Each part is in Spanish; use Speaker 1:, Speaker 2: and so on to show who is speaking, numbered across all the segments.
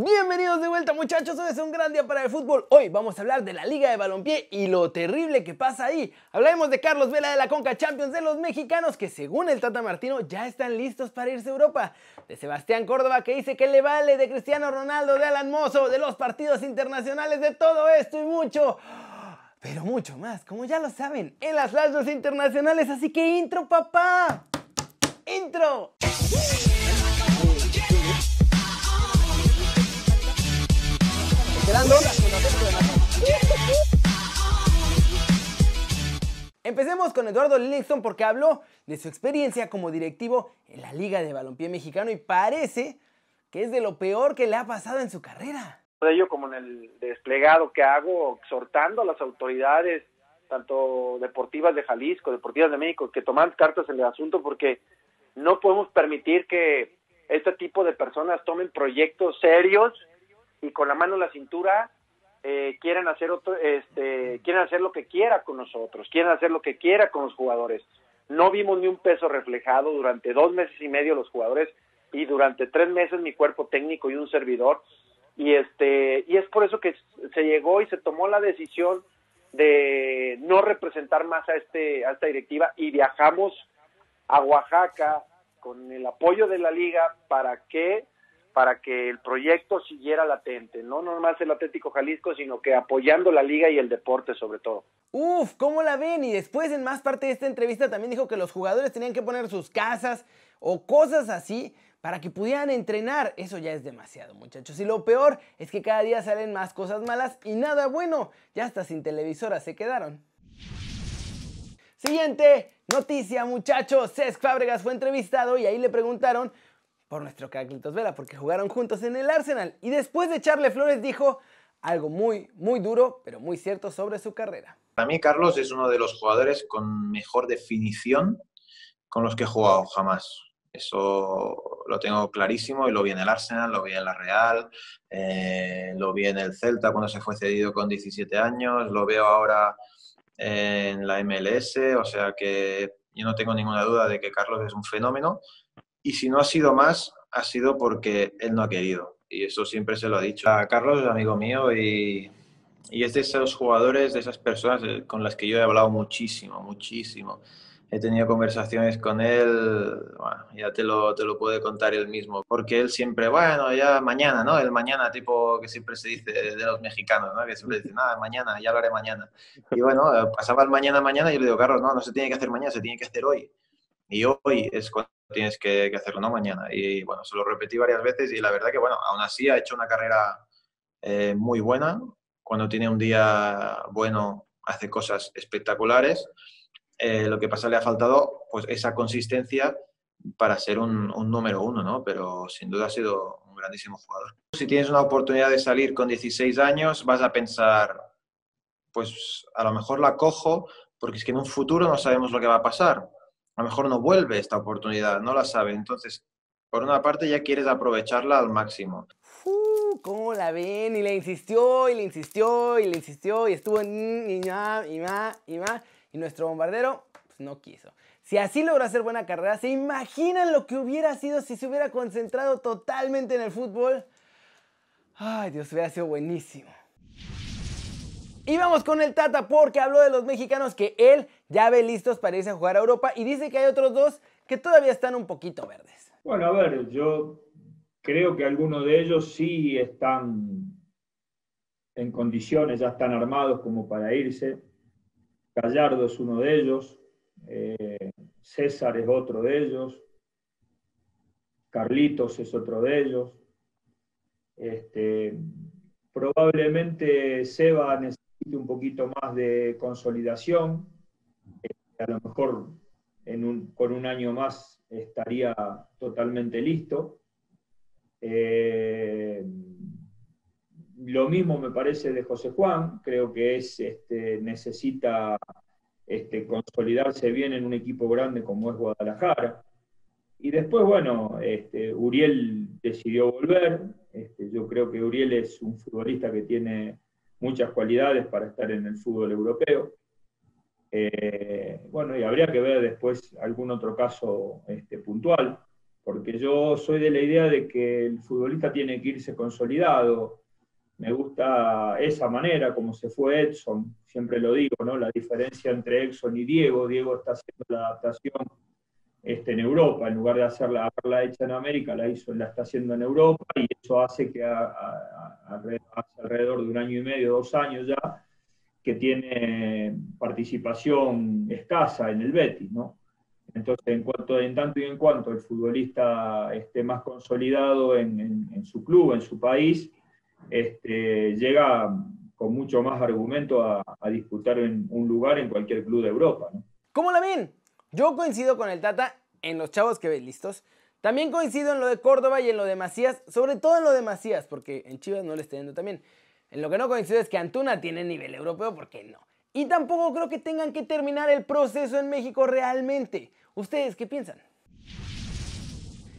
Speaker 1: Bienvenidos de vuelta muchachos, hoy es un gran día para el fútbol. Hoy vamos a hablar de la Liga de Balompié y lo terrible que pasa ahí. Hablaremos de Carlos Vela de la Conca Champions de los mexicanos que según el Tata Martino ya están listos para irse a Europa. De Sebastián Córdoba que dice que le vale, de Cristiano Ronaldo, de Alan Mozo, de los partidos internacionales, de todo esto y mucho. Pero mucho más, como ya lo saben, en las radios internacionales. Así que intro papá. Intro. Empecemos con Eduardo Livingston porque habló de su experiencia como directivo en la Liga de Balompié Mexicano y parece que es de lo peor que le ha pasado en su carrera.
Speaker 2: De ello como en el desplegado que hago, exhortando a las autoridades, tanto deportivas de Jalisco, deportivas de México, que toman cartas en el asunto porque no podemos permitir que este tipo de personas tomen proyectos serios y con la mano en la cintura eh, quieren hacer otro, este, quieren hacer lo que quiera con nosotros, quieren hacer lo que quiera con los jugadores. No vimos ni un peso reflejado durante dos meses y medio los jugadores y durante tres meses mi cuerpo técnico y un servidor y este y es por eso que se llegó y se tomó la decisión de no representar más a este a esta directiva y viajamos a Oaxaca con el apoyo de la liga para que para que el proyecto siguiera latente, no nomás el Atlético Jalisco, sino que apoyando la liga y el deporte sobre todo.
Speaker 1: Uf, ¿cómo la ven? Y después en más parte de esta entrevista también dijo que los jugadores tenían que poner sus casas o cosas así para que pudieran entrenar. Eso ya es demasiado, muchachos. Y lo peor es que cada día salen más cosas malas y nada bueno. Ya hasta sin televisora se quedaron. Siguiente noticia, muchachos. Cesc Fábregas fue entrevistado y ahí le preguntaron por nuestro Carlitos Vela, porque jugaron juntos en el Arsenal. Y después de echarle flores dijo algo muy, muy duro, pero muy cierto sobre su carrera.
Speaker 3: Para mí, Carlos es uno de los jugadores con mejor definición con los que he jugado jamás. Eso lo tengo clarísimo y lo vi en el Arsenal, lo vi en la Real, eh, lo vi en el Celta cuando se fue cedido con 17 años, lo veo ahora en la MLS, o sea que yo no tengo ninguna duda de que Carlos es un fenómeno y si no ha sido más, ha sido porque él no ha querido. Y eso siempre se lo ha dicho. A Carlos amigo mío y, y es de esos jugadores, de esas personas con las que yo he hablado muchísimo, muchísimo. He tenido conversaciones con él, bueno, ya te lo, te lo puede contar él mismo, porque él siempre, bueno, ya mañana, ¿no? El mañana, tipo que siempre se dice de los mexicanos, ¿no? Que siempre dicen, nada, mañana, ya lo haré mañana. Y bueno, pasaba el mañana, mañana y yo le digo, Carlos, no, no se tiene que hacer mañana, se tiene que hacer hoy. Y hoy es cuando tienes que, hacerlo, no mañana. Y bueno, se lo repetí varias veces y la verdad que, bueno, aún así ha hecho una carrera eh, muy buena. Cuando tiene un día bueno, hace cosas espectaculares. Eh, lo que pasa le ha faltado pues esa consistencia para ser un, un, número uno, ¿no? Pero sin duda ha sido un grandísimo jugador. Si tienes una oportunidad de salir con 16 años, vas a pensar, pues a lo mejor la cojo, porque es que en un futuro no sabemos lo que va a pasar a lo mejor no vuelve esta oportunidad, no la sabe. Entonces, por una parte ya quieres aprovecharla al máximo.
Speaker 1: ¿Cómo la ven? Y le insistió, y le insistió, y le insistió, y estuvo en y más, y más, y más. Y nuestro bombardero, pues no quiso. Si así logró hacer buena carrera, ¿se imaginan lo que hubiera sido si se hubiera concentrado totalmente en el fútbol? Ay, Dios, hubiera sido buenísimo. Y vamos con el Tata porque habló de los mexicanos que él ya ve listos para irse a jugar a Europa y dice que hay otros dos que todavía están un poquito verdes.
Speaker 4: Bueno, a ver, yo creo que algunos de ellos sí están en condiciones, ya están armados como para irse. Gallardo es uno de ellos, eh, César es otro de ellos, Carlitos es otro de ellos. Este, probablemente Seba necesita un poquito más de consolidación. A lo mejor un, con un año más estaría totalmente listo. Eh, lo mismo me parece de José Juan, creo que es, este, necesita este, consolidarse bien en un equipo grande como es Guadalajara. Y después, bueno, este, Uriel decidió volver. Yo creo que Uriel es un futbolista que tiene muchas cualidades para estar en el fútbol europeo. Eh, bueno, y habría que ver después algún otro caso este, puntual, porque yo soy de la idea de que el futbolista tiene que irse consolidado. Me gusta esa manera, como se fue Edson, siempre lo digo, ¿no? La diferencia entre Edson y Diego, Diego está haciendo la adaptación este, en Europa, en lugar de hacerla, haberla hecha en América, la, hizo, la está haciendo en Europa y eso hace que hace alrededor de un año y medio, dos años ya, que tiene participación escasa en el Betis, ¿no? Entonces, en, cuanto, en tanto y en cuanto el futbolista esté más consolidado en, su club, en su país, este, llega con mucho más argumento a, disputar en un lugar en cualquier club de Europa. ¿no?
Speaker 1: ¿Cómo la ven? Yo coincido con el Tata en los chavos que ven listos. También coincido en lo de Córdoba y en lo de Macías, sobre todo en lo de Macías, porque en Chivas no le está yendo también. En lo que no coincido es que Antuna tiene nivel europeo, porque no. Y tampoco creo que tengan que terminar el proceso en México realmente. ¿Ustedes qué piensan?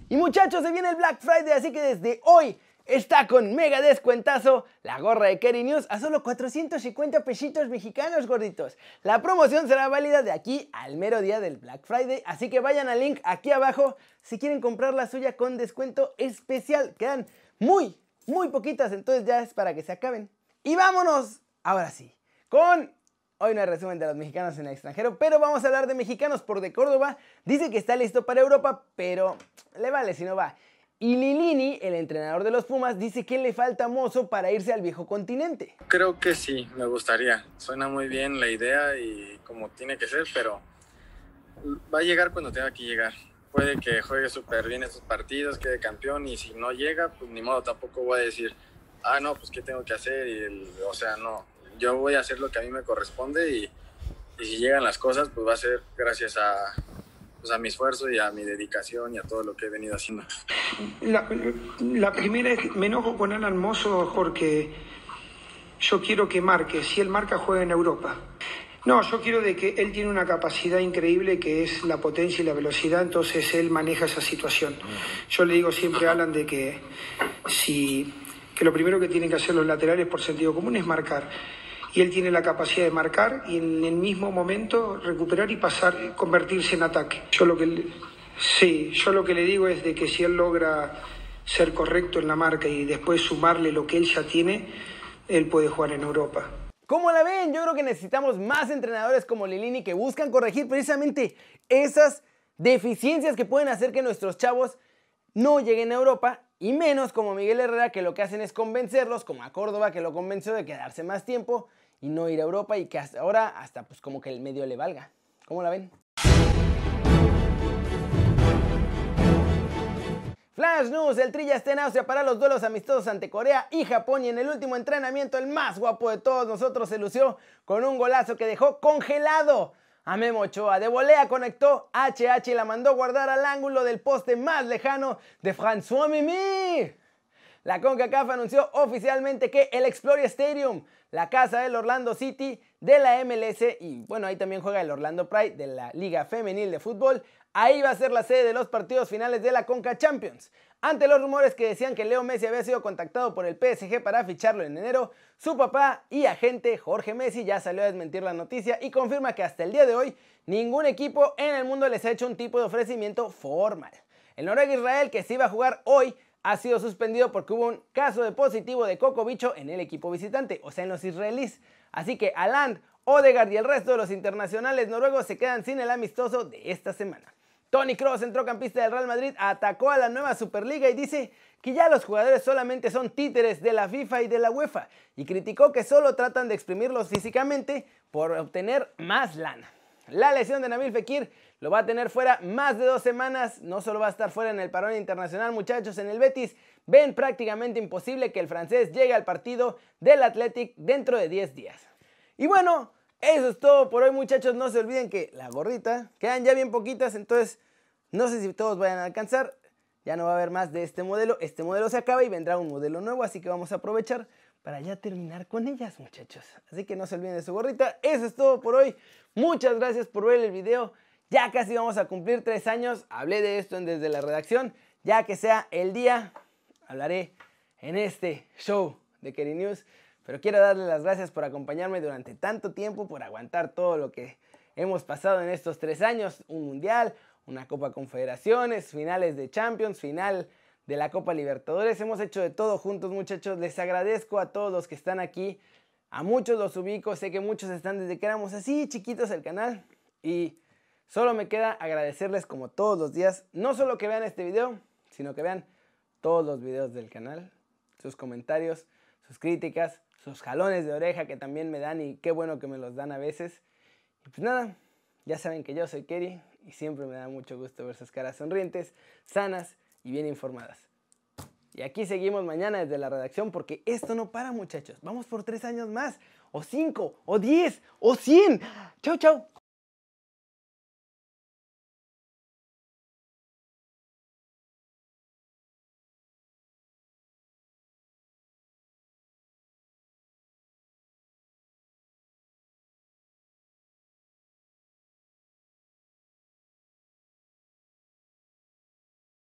Speaker 1: Y muchachos, se viene el Black Friday, así que desde hoy está con mega descuentazo la gorra de Kerry News a solo 450 pesitos mexicanos, gorditos. La promoción será válida de aquí al mero día del Black Friday, así que vayan al link aquí abajo si quieren comprar la suya con descuento especial. Quedan muy, muy poquitas, entonces ya es para que se acaben. Y vámonos, ahora sí, con Hoy no hay resumen de los mexicanos en el extranjero, pero vamos a hablar de mexicanos por de Córdoba. Dice que está listo para Europa, pero le vale si no va. Y Lilini, el entrenador de los Pumas, dice que le falta mozo para irse al viejo continente.
Speaker 5: Creo que sí, me gustaría. Suena muy bien la idea y como tiene que ser, pero va a llegar cuando tenga que llegar. Puede que juegue súper bien estos partidos, quede campeón y si no llega, pues ni modo, tampoco voy a decir, ah, no, pues qué tengo que hacer. Y o sea, no, yo voy a hacer lo que a mí me corresponde y, si llegan las cosas, pues va a ser gracias a, pues a mi esfuerzo y a mi dedicación y a todo lo que he venido haciendo.
Speaker 6: La, primera es me enojo con Alan Mozo porque yo quiero que marque, si él marca juega en Europa. No, yo quiero de que él tiene una capacidad increíble que es la potencia y la velocidad, entonces él maneja esa situación. Yo le digo siempre a Alan de que si que lo primero que tienen que hacer los laterales por sentido común es marcar y él tiene la capacidad de marcar y en el mismo momento recuperar y pasar, convertirse en ataque. Yo lo que sí, yo lo que le digo es de que si él logra ser correcto en la marca y después sumarle lo que él ya tiene, él puede jugar en Europa.
Speaker 1: ¿Cómo la ven? Yo creo que necesitamos más entrenadores como Lilini que buscan corregir precisamente esas deficiencias que pueden hacer que nuestros chavos no lleguen a Europa y menos como Miguel Herrera que lo que hacen es convencerlos, como a Córdoba que lo convenció de quedarse más tiempo y no ir a Europa y que hasta ahora hasta pues como que el medio le valga. ¿Cómo la ven? Flash News, el Trilla está en Austria para los duelos amistosos ante Corea y Japón y en el último entrenamiento el más guapo de todos nosotros se lució con un golazo que dejó congelado a Memo Ochoa. De volea conectó HH y la mandó guardar al ángulo del poste más lejano de François Mimi. La CONCACAF anunció oficialmente que el Exploria Stadium, la casa del Orlando City de la MLS y bueno, ahí también juega el Orlando Pride de la Liga Femenil de Fútbol, ahí va a ser la sede de los partidos finales de la Conca Champions. Ante los rumores que decían que Leo Messi había sido contactado por el PSG para ficharlo en enero, su papá y agente Jorge Messi ya salió a desmentir la noticia y confirma que hasta el día de hoy ningún equipo en el mundo les ha hecho un tipo de ofrecimiento formal. El Noruega Israel, que se iba a jugar hoy, ha sido suspendido porque hubo un caso de positivo de coco bicho en el equipo visitante, o sea, en los israelíes. Así que Aland, Odegaard y el resto de los internacionales noruegos se quedan sin el amistoso de esta semana. Tony Kroos, centrocampista del Real Madrid, atacó a la nueva Superliga y dice que ya los jugadores solamente son títeres de la FIFA y de la UEFA y criticó que solo tratan de exprimirlos físicamente por obtener más lana. La lesión de Nabil Fekir lo va a tener fuera más de dos semanas, no solo va a estar fuera en el parón internacional muchachos, en el Betis ven prácticamente imposible que el francés llegue al partido del Athletic dentro de 10 días. Y bueno, eso es todo por hoy muchachos, no se olviden que la gorrita, quedan ya bien poquitas, entonces no sé si todos vayan a alcanzar, ya no va a haber más de este modelo, este modelo se acaba y vendrá un modelo nuevo, así que vamos a aprovechar para ya terminar con ellas muchachos. Así que no se olviden de su gorrita, eso es todo por hoy, muchas gracias por ver el video, ya casi vamos a cumplir tres años, hablé de esto desde la redacción, ya que sea el día, hablaré en este show de Kerry News. Pero quiero darle las gracias por acompañarme durante tanto tiempo, por aguantar todo lo que hemos pasado en estos tres años, un mundial, una Copa Confederaciones, finales de Champions, final de la Copa Libertadores. Hemos hecho de todo juntos, muchachos. Les agradezco a todos los que están aquí. A muchos los ubico, sé que muchos están desde que éramos así chiquitos el canal. Y solo me queda agradecerles como todos los días, no solo que vean este video, sino que vean todos los videos del canal, sus comentarios, sus críticas, sus jalones de oreja que también me dan y qué bueno que me los dan a veces. Y pues nada, ya saben que yo soy Kerry y siempre me da mucho gusto ver sus caras sonrientes, sanas y bien informadas. Y aquí seguimos mañana desde la redacción porque esto no para muchachos. Vamos por tres años más, o cinco, o diez, o cien. Chau, chau.